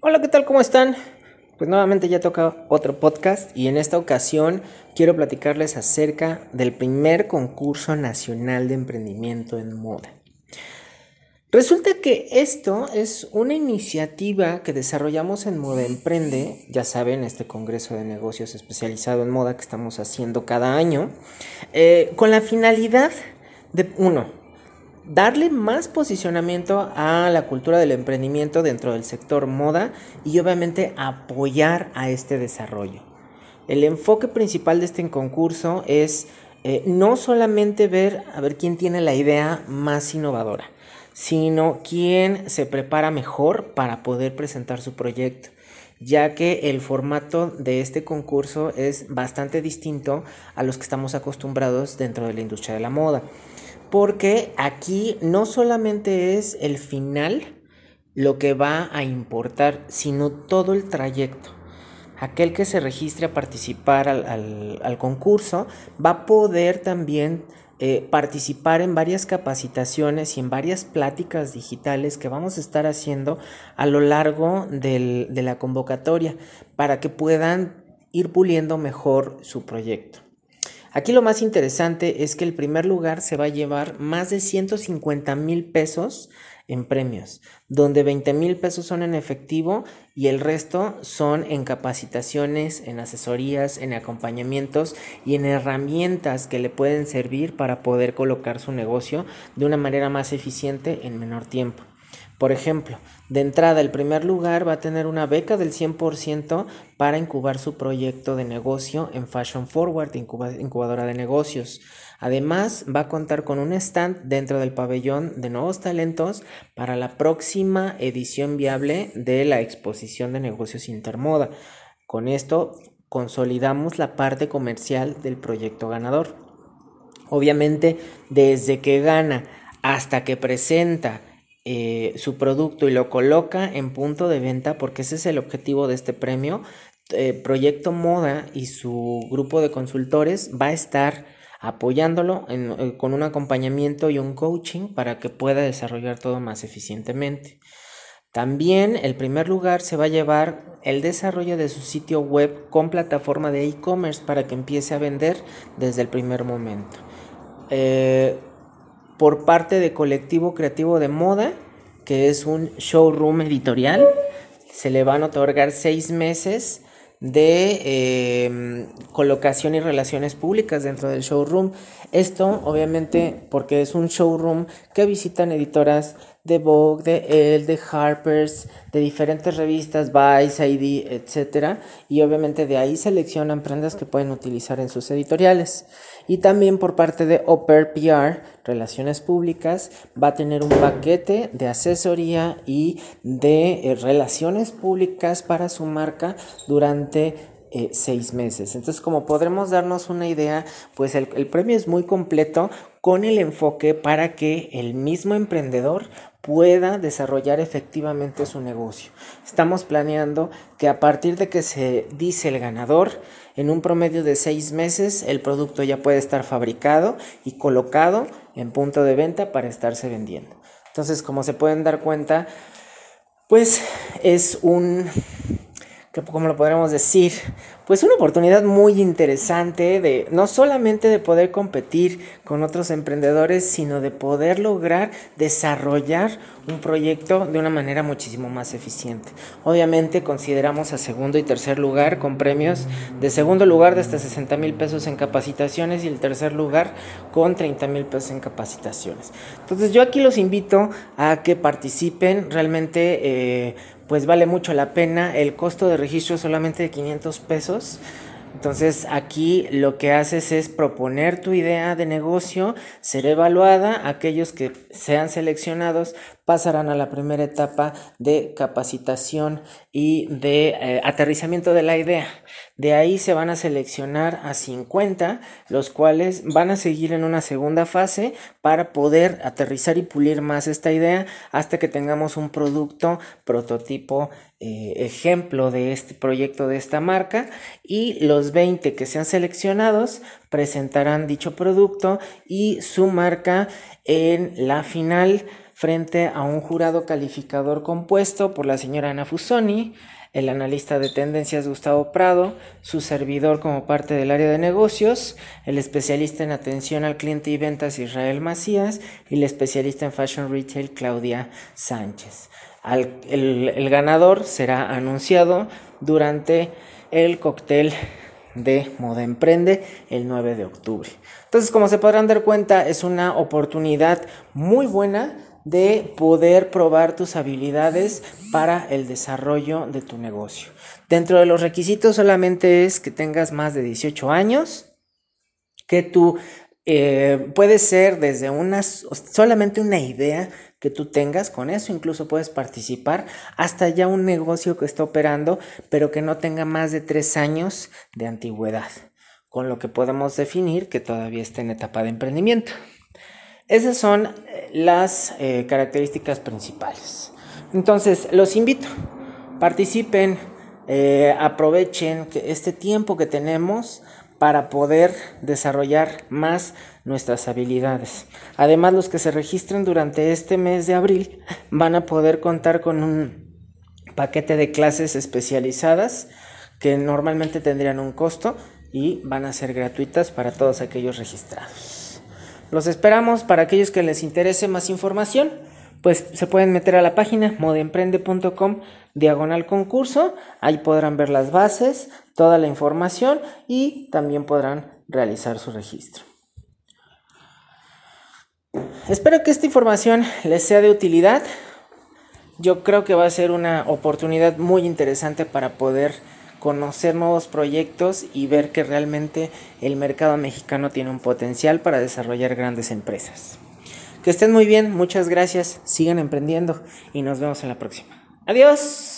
Hola, ¿qué tal? ¿Cómo están? Pues nuevamente ya toca otro podcast y en esta ocasión quiero platicarles acerca del primer concurso nacional de emprendimiento en moda. Resulta que esto es una iniciativa que desarrollamos en Moda Emprende, ya saben, este Congreso de Negocios especializado en moda que estamos haciendo cada año, eh, con la finalidad de, uno, darle más posicionamiento a la cultura del emprendimiento dentro del sector moda y obviamente apoyar a este desarrollo. El enfoque principal de este concurso es eh, no solamente ver a ver quién tiene la idea más innovadora, sino quién se prepara mejor para poder presentar su proyecto ya que el formato de este concurso es bastante distinto a los que estamos acostumbrados dentro de la industria de la moda. Porque aquí no solamente es el final lo que va a importar, sino todo el trayecto. Aquel que se registre a participar al, concurso va a poder también eh, participar en varias capacitaciones y en varias pláticas digitales que vamos a estar haciendo a lo largo de la convocatoria para que puedan ir puliendo mejor su proyecto. Aquí lo más interesante es que el primer lugar se va a llevar más de 150 mil pesos en premios, donde 20 mil pesos son en efectivo y el resto son en capacitaciones, en asesorías, en acompañamientos y en herramientas que le pueden servir para poder colocar su negocio de una manera más eficiente en menor tiempo. Por ejemplo, de entrada, el primer lugar va a tener una beca del 100% para incubar su proyecto de negocio en Fashion Forward, incubadora de negocios. Además, va a contar con un stand dentro del pabellón de nuevos talentos para la próxima edición viable de la exposición de negocios Intermoda. Con esto, consolidamos la parte comercial del proyecto ganador. Obviamente, desde que gana hasta que presenta eh, su producto y lo coloca en punto de venta, porque ese es el objetivo de este premio, eh, Proyecto Moda y su grupo de consultores va a estar apoyándolo eh, con un acompañamiento y un coaching para que pueda desarrollar todo más eficientemente. También el primer lugar se va a llevar el desarrollo de su sitio web con plataforma de e-commerce para que empiece a vender desde el primer momento por parte de Colectivo Creativo de Moda, que es un showroom editorial. Se le van a otorgar seis meses de em, colocación y relaciones públicas dentro del showroom. Esto obviamente porque es un showroom que visitan editoras de Vogue, de Elle, de Harper's, de diferentes revistas, Vice, ID, etc. Y obviamente de ahí seleccionan prendas que pueden utilizar en sus editoriales. Y también por parte de Oper PR, Relaciones Públicas, va a tener un paquete de asesoría y de eh, relaciones públicas para su marca durante eh, seis meses. Entonces, como podremos darnos una idea, pues el, el premio es muy completo con el enfoque para que el mismo emprendedor pueda desarrollar efectivamente su negocio. Estamos planeando que a partir de que se dice el ganador, en un promedio de seis meses el producto ya puede estar fabricado y colocado en punto de venta para estarse vendiendo. Entonces, como se pueden dar cuenta, pues es un como lo podríamos decir, pues una oportunidad muy interesante de no solamente de poder competir con otros emprendedores, sino de poder lograr desarrollar un proyecto de una manera muchísimo más eficiente. Obviamente consideramos a segundo y tercer lugar con premios de segundo lugar de hasta 60 mil pesos en capacitaciones y el tercer lugar con 30 mil pesos en capacitaciones. Entonces yo aquí los invito a que participen realmente. Eh, pues vale mucho la pena. El costo de registro es solamente de 500 pesos. Entonces aquí lo que haces es proponer tu idea de negocio, ser evaluada, aquellos que sean seleccionados pasarán a la primera etapa de capacitación y de eh, aterrizamiento de la idea. De ahí se van a seleccionar a 50, los cuales van a seguir en una segunda fase para poder aterrizar y pulir más esta idea hasta que tengamos un producto prototipo eh, ejemplo de este proyecto de esta marca. Y los 20 que sean seleccionados presentarán dicho producto y su marca en la final frente a un jurado calificador compuesto por la señora Ana Fusoni, el analista de tendencias Gustavo Prado, su servidor como parte del área de negocios, el especialista en atención al cliente y ventas Israel Macías y el especialista en fashion retail Claudia Sánchez. el, ganador será anunciado durante el cóctel de Moda Emprende el 9 de octubre. Entonces, como se podrán dar cuenta, es una oportunidad muy buena de poder probar tus habilidades para el desarrollo de tu negocio. Dentro de los requisitos solamente es que tengas más de 18 años, que tú eh, puede ser desde una, solamente una idea que tú tengas, con eso incluso puedes participar, hasta ya un negocio que está operando, pero que no tenga más de tres años de antigüedad, con lo que podemos definir que todavía está en etapa de emprendimiento. Esas son las eh, características principales. Entonces, los invito, participen, eh, aprovechen este tiempo que tenemos para poder desarrollar más nuestras habilidades. Además, los que se registren durante este mes de abril van a poder contar con un paquete de clases especializadas que normalmente tendrían un costo y van a ser gratuitas para todos aquellos registrados. Los esperamos para aquellos que les interese más información, pues se pueden meter a la página modemprende.com diagonal concurso, ahí podrán ver las bases, toda la información y también podrán realizar su registro. Espero que esta información les sea de utilidad. Yo creo que va a ser una oportunidad muy interesante para poder conocer nuevos proyectos y ver que realmente el mercado mexicano tiene un potencial para desarrollar grandes empresas. Que estén muy bien, muchas gracias, sigan emprendiendo y nos vemos en la próxima. Adiós.